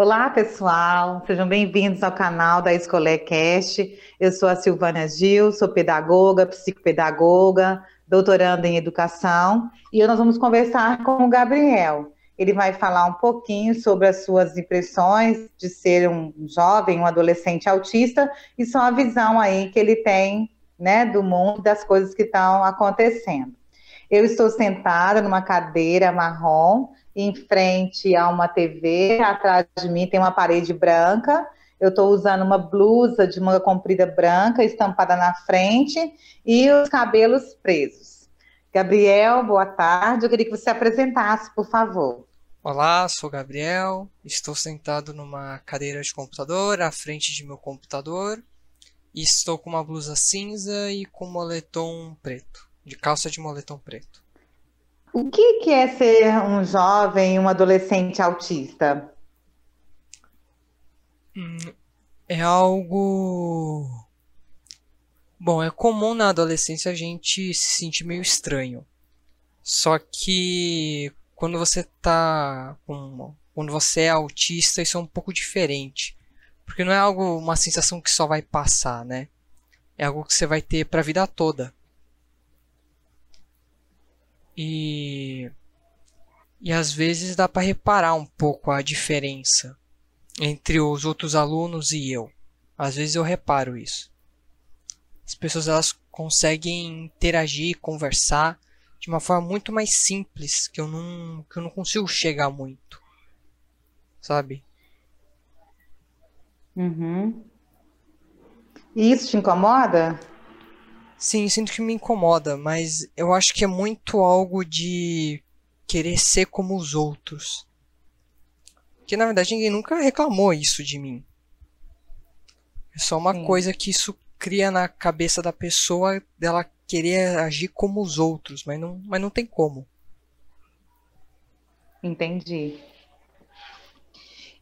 Olá, pessoal, sejam bem-vindos ao canal da Escolecast. Eu sou a Silvânia Gil, sou pedagoga, psicopedagoga, doutoranda em educação, e nós vamos conversar com o Gabriel. Ele vai falar um pouquinho sobre as suas impressões de ser um jovem, um adolescente autista, e só a visão aí que ele tem, né, do mundo, das coisas que estão acontecendo. Eu estou sentada numa cadeira marrom, em frente a uma TV, atrás de mim tem uma parede branca. Eu estou usando uma blusa de manga comprida branca, estampada na frente, e os cabelos presos. Gabriel, boa tarde. Eu queria que você se apresentasse, por favor. Olá, sou Gabriel. Estou sentado numa cadeira de computador, à frente de meu computador. E estou com uma blusa cinza e com moletom preto, de calça de moletom preto. O que, que é ser um jovem, um adolescente autista? Hum, é algo. Bom, é comum na adolescência a gente se sentir meio estranho. Só que quando você tá com. Quando você é autista, isso é um pouco diferente. Porque não é algo, uma sensação que só vai passar, né? É algo que você vai ter pra vida toda. E e às vezes dá para reparar um pouco a diferença entre os outros alunos e eu. Às vezes eu reparo isso. As pessoas elas conseguem interagir, conversar de uma forma muito mais simples que eu não que eu não consigo chegar muito. Sabe? Uhum. E isso te incomoda? Sim, sinto que me incomoda, mas eu acho que é muito algo de querer ser como os outros. Que na verdade ninguém nunca reclamou isso de mim. É só uma Sim. coisa que isso cria na cabeça da pessoa dela querer agir como os outros, mas não, mas não tem como. Entendi.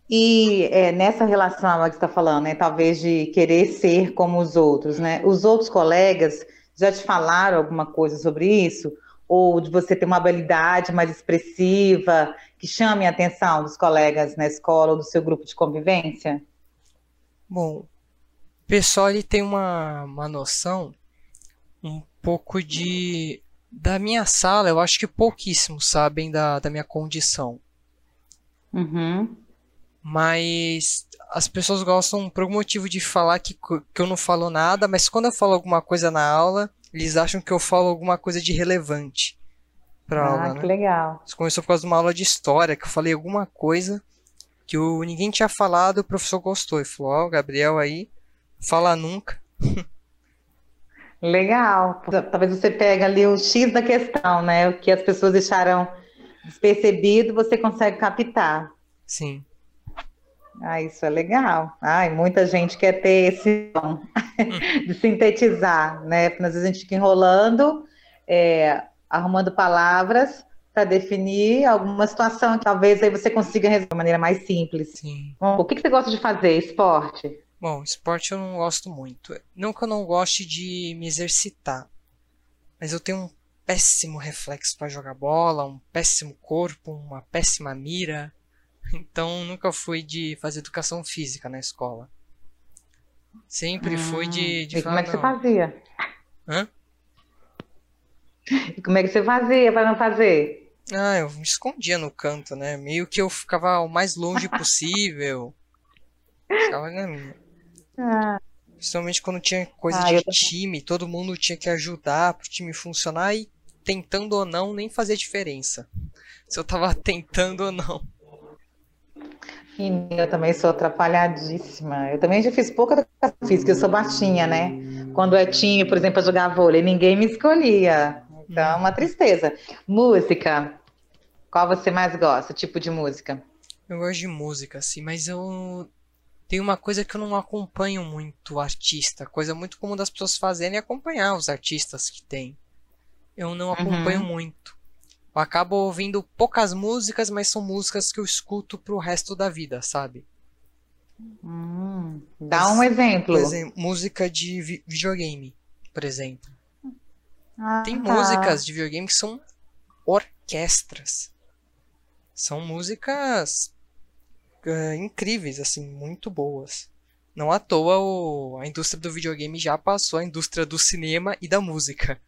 E é, nessa relação que você está falando, né, talvez de querer ser como os outros, né? Os outros colegas já te falaram alguma coisa sobre isso? Ou de você ter uma habilidade mais expressiva que chame a atenção dos colegas na escola ou do seu grupo de convivência? Bom, o pessoal ele tem uma, uma noção um pouco de da minha sala, eu acho que pouquíssimos sabem da, da minha condição. Uhum. Mas as pessoas gostam por algum motivo de falar que, que eu não falo nada, mas quando eu falo alguma coisa na aula, eles acham que eu falo alguma coisa de relevante pra ah, aula. que né? legal. Isso começou por causa de uma aula de história, que eu falei alguma coisa que o, ninguém tinha falado, o professor gostou. E falou, ó, oh, o Gabriel aí, fala nunca. Legal. Talvez você pegue ali o X da questão, né? O que as pessoas deixaram despercebido, você consegue captar. Sim. Ah, isso é legal. Ai, muita gente quer ter esse dom de sintetizar, né? Porque às vezes a gente fica enrolando, é, arrumando palavras para definir alguma situação que talvez aí você consiga resolver de maneira mais simples. Sim. Bom, o que, que você gosta de fazer? Esporte? Bom, esporte eu não gosto muito. Não que eu não goste de me exercitar, mas eu tenho um péssimo reflexo para jogar bola, um péssimo corpo, uma péssima mira. Então nunca fui de fazer educação física na escola. Sempre hum, fui de, de e falar, como é que você fazia? Hã? E como é que você fazia para não fazer? Ah, eu me escondia no canto, né? Meio que eu ficava o mais longe possível. ficava na minha. Ah. Principalmente quando tinha coisa ah, de time, todo mundo tinha que ajudar pro time funcionar e tentando ou não nem fazia diferença. Se eu tava tentando ou não. Eu também sou atrapalhadíssima. Eu também já fiz pouca educação física, eu sou baixinha, né? Quando é time, por exemplo, para jogar vôlei, ninguém me escolhia. Então, é uma tristeza. Música. Qual você mais gosta? Tipo de música? Eu gosto de música, sim, mas eu tenho uma coisa que eu não acompanho muito artista. Coisa muito comum das pessoas fazerem é acompanhar os artistas que tem. Eu não acompanho uhum. muito. Eu acabo ouvindo poucas músicas, mas são músicas que eu escuto pro resto da vida, sabe? Hum, dá um exemplo. Exemplo, música de vi videogame, por exemplo. Ah, Tem tá. músicas de videogame que são orquestras. São músicas uh, incríveis, assim, muito boas. Não à toa o, a indústria do videogame já passou a indústria do cinema e da música.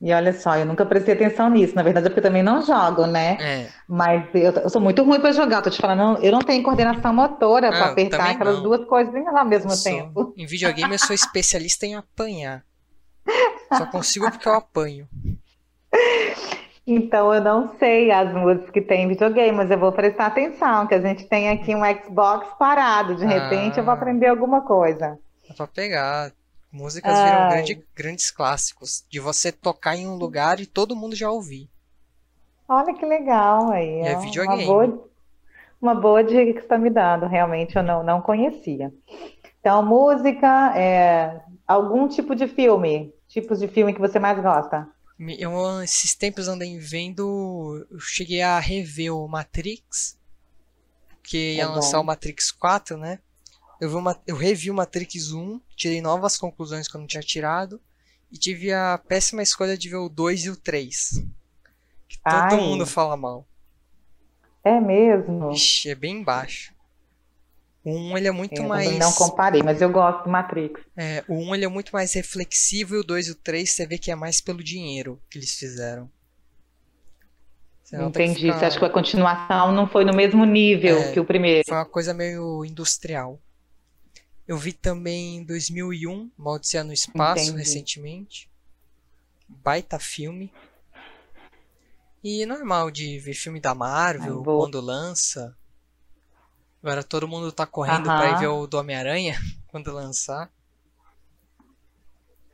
E olha só, eu nunca prestei atenção nisso. Na verdade, é porque eu também não jogo, né? É. Mas eu, eu sou muito ruim para jogar. Tô te falando, eu não tenho coordenação motora para Ah, eu apertar aquelas não. duas coisinhas ao mesmo sou- tempo. Em videogame eu sou especialista em apanhar. Só consigo porque eu apanho. Então eu não sei as músicas que tem em videogame, mas eu vou prestar atenção, que a gente tem aqui um Xbox parado. De repente eu vou Ah. aprender alguma coisa. Dá pra pegar. Músicas viram Ai. grande- grandes clássicos. De você tocar em um lugar e todo mundo já ouvir. Olha que legal aí. E é videogame. Uma boa, uma boa dica que você está me dando. Realmente eu não, não conhecia. Então, música, é, algum tipo de filme, tipos de filme que você mais gosta? Eu, esses tempos andei vendo. Eu cheguei a rever o Matrix. Porque ia Tá bom. lançar o Matrix 4, né? Eu, vi uma, eu revi o Matrix 1, tirei novas conclusões que eu não tinha tirado. E tive a péssima escolha de ver o 2 e o 3. Que todo Ai. mundo fala mal. É mesmo? Ixi, é bem baixo. O 1 ele é muito Eu mais. não comparei, mas eu gosto do Matrix. É, o 1 ele é muito mais reflexivo e o 2 e o 3 você vê que é mais pelo dinheiro que eles fizeram. Você Entendi. fica- Você acha que a continuação não foi no mesmo nível É. que o primeiro? Foi uma coisa meio industrial. Eu vi também em 2001, Uma Odisseia no Espaço, Entendi. recentemente. Baita filme. E normal de ver filme da Marvel Ai, boa. quando lança. Agora todo mundo tá correndo pra ir ver o do Homem-Aranha quando lançar.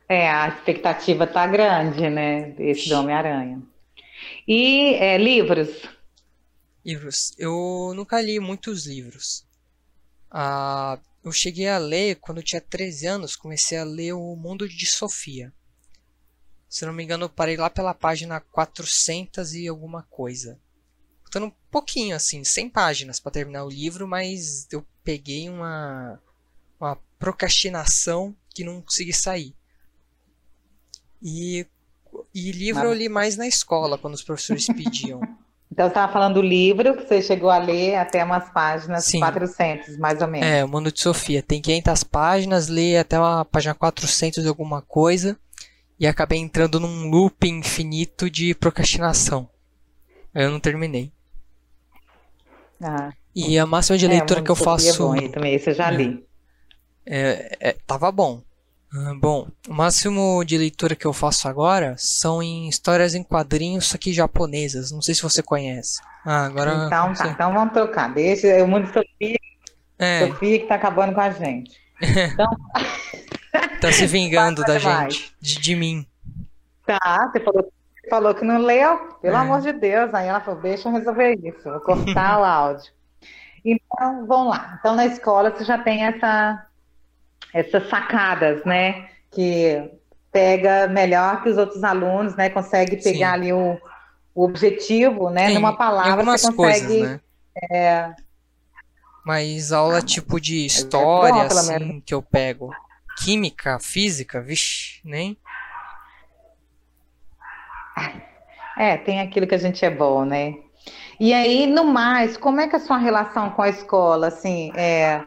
É, a expectativa tá grande, né? Esse do Homem-Aranha. E é, livros? Livros. Eu nunca li muitos livros. Ah, eu cheguei a ler quando eu tinha 13 anos, comecei a ler O Mundo de Sofia. Se não me engano, eu parei lá pela página 400 e alguma coisa. Faltando um pouquinho, assim, 100 páginas para terminar o livro, mas eu peguei uma, uma procrastinação que não consegui sair. E, e livro eu li mais na escola, quando os professores pediam. Então, você estava falando do livro que você chegou a ler até umas páginas Sim. 400, mais ou menos. É, o Mundo de Sofia. Tem 500 páginas, li até a página 400 e alguma coisa. E acabei entrando num loop infinito de procrastinação. Eu não terminei. Ah, E a máxima de é, leitura Mundo que eu de é faço bom, aí também, esse eu já li. é, é, tava bom. Ah, bom, o máximo de leitura que eu faço agora são em histórias em quadrinhos, só que japonesas. Não sei se você conhece. Ah, agora. Então tá, então vamos trocar. Deixa o Mundo de Sofia, É, Sofia que tá acabando com a gente. tá se vingando da mais. gente, de, de mim. Tá, você falou, você falou que não leu, pelo É. amor de Deus. Aí ela falou, deixa eu resolver isso, vou cortar o áudio. Então, vamos lá. Então, na escola você já tem essa, essas sacadas, né? Que pega melhor que os outros alunos, né? Consegue pegar Sim. ali o, o objetivo, né? Em- Numa palavra você consegue. coisas, né? Mas aula tipo de é história, bom, pelo assim, que eu pego. Química, física, vixi, nem. É, tem aquilo que a gente é bom, né? E aí, no mais, como é que é a sua relação com a escola, assim, é,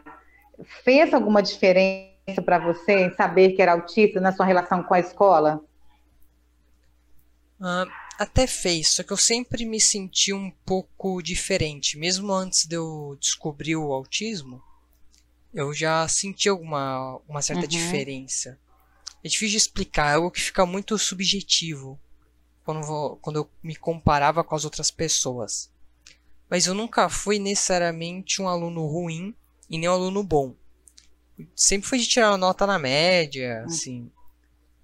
fez alguma diferença para você em saber que era autista na sua relação com a escola? Ah, até fez, só que eu sempre me senti um pouco diferente. Mesmo antes de eu descobrir o autismo, eu já senti alguma uma certa Uhum. diferença. É difícil de explicar, é algo que fica muito subjetivo quando, vou- quando eu me comparava com as outras pessoas. Mas eu nunca fui necessariamente um aluno ruim e nem um aluno bom. Sempre fui de tirar nota na média, assim.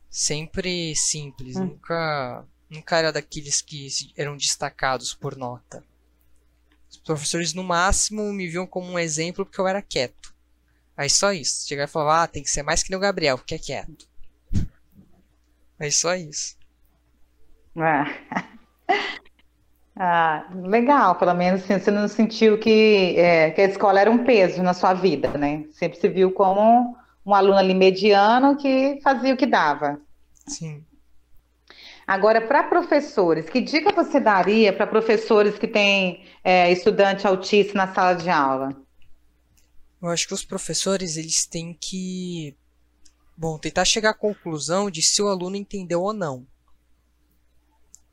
Sempre simples, Hum. nunca, nunca era daqueles que eram destacados por nota. Os professores, no máximo, me viam como um exemplo porque eu era quieto. Aí só isso. Chegar e falar, ah, tem que ser mais que nem o Gabriel, porque é quieto. Aí só isso. Ah. Ah, legal, pelo menos assim, você não sentiu que, é, que a escola era um peso na sua vida, né? Sempre se viu como um aluno ali mediano que fazia o que dava. Sim. Agora, para professores, que dica você daria para professores que têm é, estudante autista na sala de aula? Eu acho que os professores eles têm que, bom, tentar chegar à conclusão de se o aluno entendeu ou não.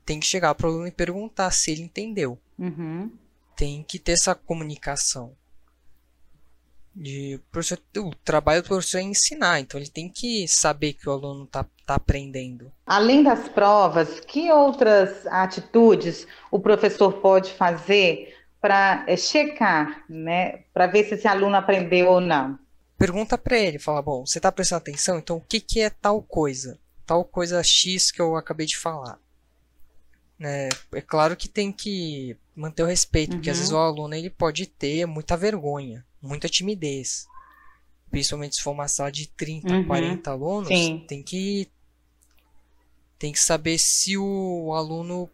Tem que chegar para o aluno e perguntar se ele entendeu. Uhum. Tem que ter essa comunicação. De, o trabalho do professor é ensinar, então ele tem que saber que o aluno está tá aprendendo. Além das provas, que outras atitudes o professor pode fazer para é, checar, né, para ver se esse aluno aprendeu ou não? Pergunta para ele, fala, bom, você está prestando atenção? Então o que, que é tal coisa? Tal coisa X que eu acabei de falar. É, é claro que tem que manter o respeito, uhum. porque às vezes o aluno ele pode ter muita vergonha, muita timidez. Principalmente se for uma sala de 30, uhum. 40 alunos, Sim. tem que tem que saber se o aluno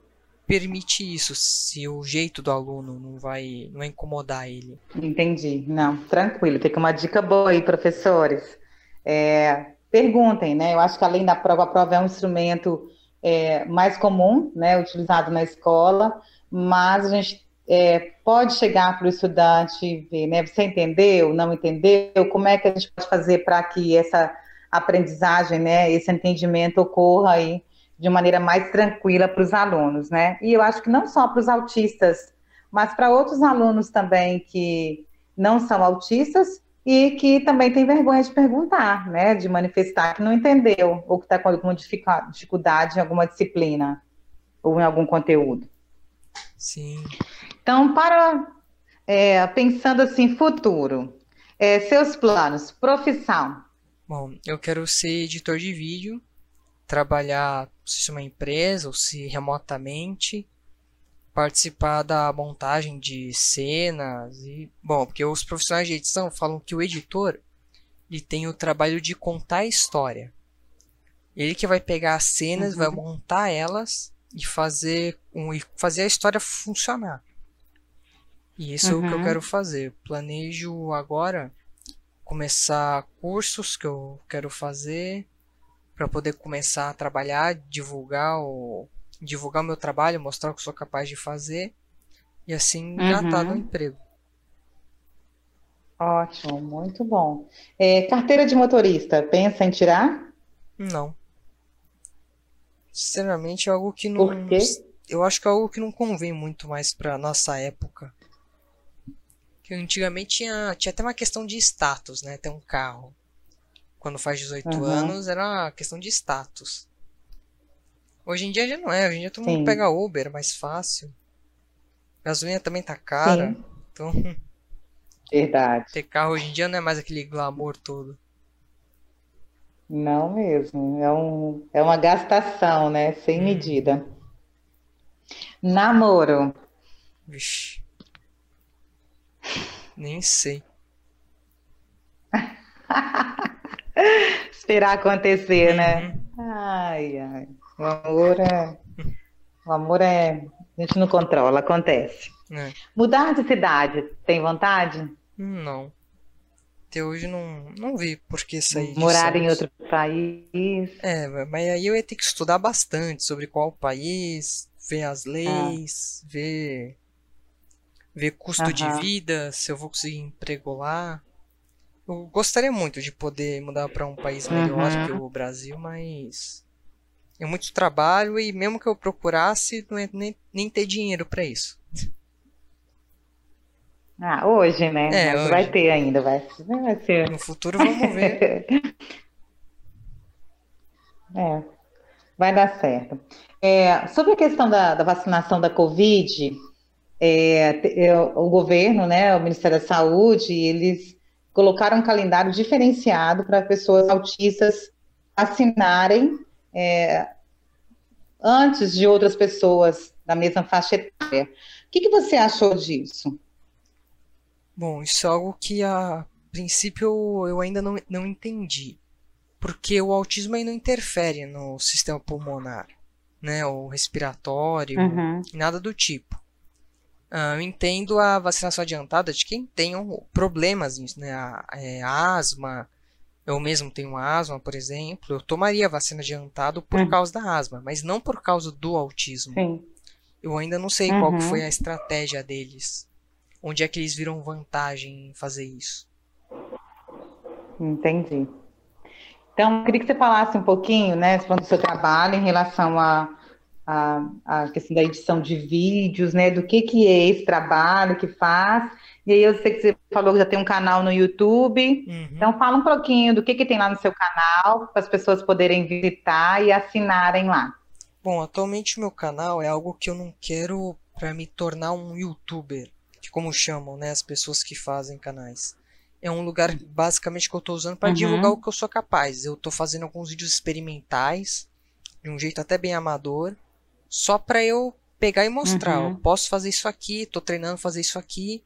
permite isso, se o jeito do aluno não vai, não vai incomodar ele. Entendi. Não, tranquilo. Tem uma dica boa aí, professores. É, perguntem, né? Eu acho que além da prova, a prova é um instrumento é, mais comum, né, utilizado na escola, mas a gente é, pode chegar para o estudante e ver, né? Você entendeu, não entendeu? Como é que a gente pode fazer para que essa aprendizagem, né, esse entendimento ocorra aí de maneira mais tranquila para os alunos, né? E eu acho que não só para os autistas, mas para outros alunos também que não são autistas e que também têm vergonha de perguntar, né? De manifestar que não entendeu ou que está com alguma dificuldade em alguma disciplina ou em algum conteúdo. Sim. Então, para é, pensando assim, futuro, é, seus planos, profissão. Bom, eu quero ser editor de vídeo trabalhar se uma empresa ou se remotamente, participar da montagem de cenas e bom, porque os profissionais de edição falam que o editor ele tem o trabalho de contar a história. Ele que vai pegar as cenas, uhum. vai montar elas e fazer um, e fazer a história funcionar. E isso uhum. é o que eu uhum. quero fazer. Planejo agora começar cursos que eu quero fazer para poder começar a trabalhar, divulgar o divulgar o meu trabalho, mostrar o que sou capaz de fazer e assim uhum. já tá no emprego. Ótimo, muito bom. É, carteira de motorista, pensa em tirar? Não. Sinceramente, é algo que não. Por quê? Eu acho que é algo que não convém muito mais para nossa época. Que antigamente tinha, tinha até uma questão de status, né? Ter um carro quando faz 18 uhum. anos, era uma questão de status. Hoje em dia já não é, hoje em dia todo mundo pega Uber, é mais fácil. Gasolina também tá cara. Sim. Então. Verdade. Ter carro hoje em dia não é mais aquele glamour todo. Não mesmo. É, um, é uma gastação, né? Sem hum. medida. Namoro. Vixe. Nem sei. Esperar acontecer, né? uhum. né? Ai, ai. O amor é. O amor é. A gente não controla, acontece. É. Mudar de cidade, tem vontade? Não. Até hoje não, não vi por que sair Morar em outro país. É, mas aí eu ia ter que estudar bastante sobre qual país, ver as leis, ah. ver ver custo de vida, se eu vou conseguir emprego lá. Eu gostaria muito de poder mudar para um país melhor uhum. que o Brasil, mas é muito trabalho e mesmo que eu procurasse, não é nem, nem ter dinheiro para isso. Ah, hoje, né? É, Mas hoje. vai ter ainda, vai, vai ser. No futuro vamos ver. é, vai dar certo. É, sobre a questão da, da vacinação da Covid, é, é o governo, né, o Ministério da Saúde, eles colocaram um calendário diferenciado para pessoas autistas assinarem é, antes de outras pessoas da mesma faixa etária. O que, que você achou disso? Bom, isso é algo que a princípio eu ainda não, não entendi. Porque o autismo aí não interfere no sistema pulmonar, né? Ou respiratório, uhum. nada do tipo. Uh, eu entendo a vacinação adiantada de quem tem problemas nisso, né? A, é, asma, eu mesmo tenho asma, por exemplo. Eu tomaria a vacina adiantada por uhum. causa da asma, mas não por causa do autismo. Sim. Eu ainda não sei uhum. qual foi a estratégia deles. Onde é que eles viram vantagem em fazer isso? Entendi. Então, eu queria que você falasse um pouquinho, né, do seu trabalho em relação a, a, a, questão da edição de vídeos, né, do que, que é esse trabalho que faz. E aí eu sei que você falou que já tem um canal no YouTube. Uhum. Então, fala um pouquinho do que, que tem lá no seu canal, para as pessoas poderem visitar e assinarem lá. Bom, atualmente o meu canal é algo que eu não quero para me tornar um youtuber, que como chamam, né, as pessoas que fazem canais é um lugar basicamente que eu estou usando para uhum. divulgar o que eu sou capaz. Eu estou fazendo alguns vídeos experimentais, de um jeito até bem amador, só para eu pegar e mostrar. Uhum. Eu posso fazer isso aqui, estou treinando fazer isso aqui.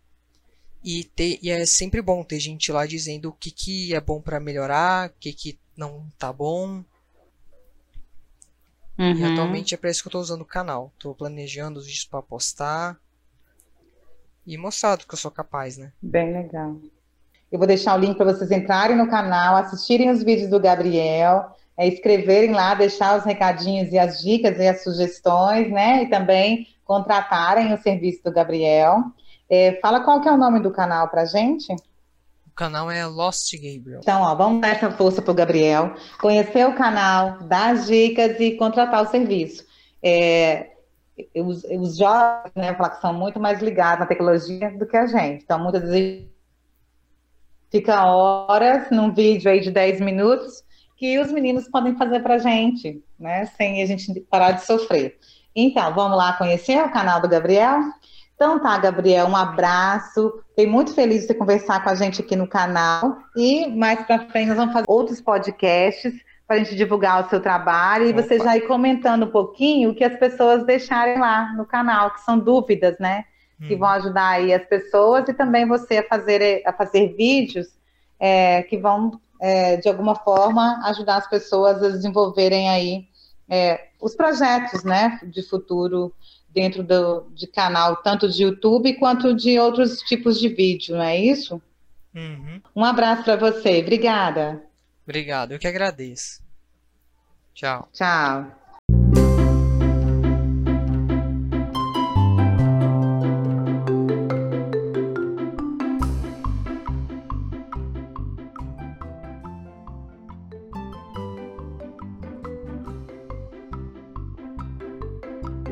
E, ter, e é sempre bom ter gente lá dizendo o que, que é bom para melhorar, o que, que não tá bom. Uhum. E atualmente é para isso que eu estou usando o canal. Estou planejando os vídeos para postar e mostrar do que eu sou capaz, né? Bem legal. Eu vou deixar o link para vocês entrarem no canal, assistirem os vídeos do Gabriel, é, escreverem lá, deixar os recadinhos e as dicas e as sugestões, né? E também contratarem o serviço do Gabriel. É, fala qual que é o nome do canal para gente. O canal é Lost Gabriel. Então, ó, vamos dar essa força para o Gabriel, conhecer o canal, dar as dicas e contratar o serviço. É, os, os jovens, né, falar que são muito mais ligados na tecnologia do que a gente. Então, muitas vezes fica horas num vídeo aí de 10 minutos que os meninos podem fazer para gente, né? Sem a gente parar de sofrer. Então, vamos lá conhecer o canal do Gabriel? Então tá, Gabriel, um abraço. Fiquei muito feliz de você conversar com a gente aqui no canal. E mais para frente nós vamos fazer outros podcasts para a gente divulgar o seu trabalho e Opa. você já ir comentando um pouquinho o que as pessoas deixarem lá no canal, que são dúvidas, né? que vão ajudar aí as pessoas e também você a fazer, a fazer vídeos é, que vão, é, de alguma forma, ajudar as pessoas a desenvolverem aí é, os projetos, né, de futuro dentro do de canal, tanto de YouTube quanto de outros tipos de vídeo, não é isso? Uhum. Um abraço para você, obrigada. Obrigado, eu que agradeço. Tchau. Tchau.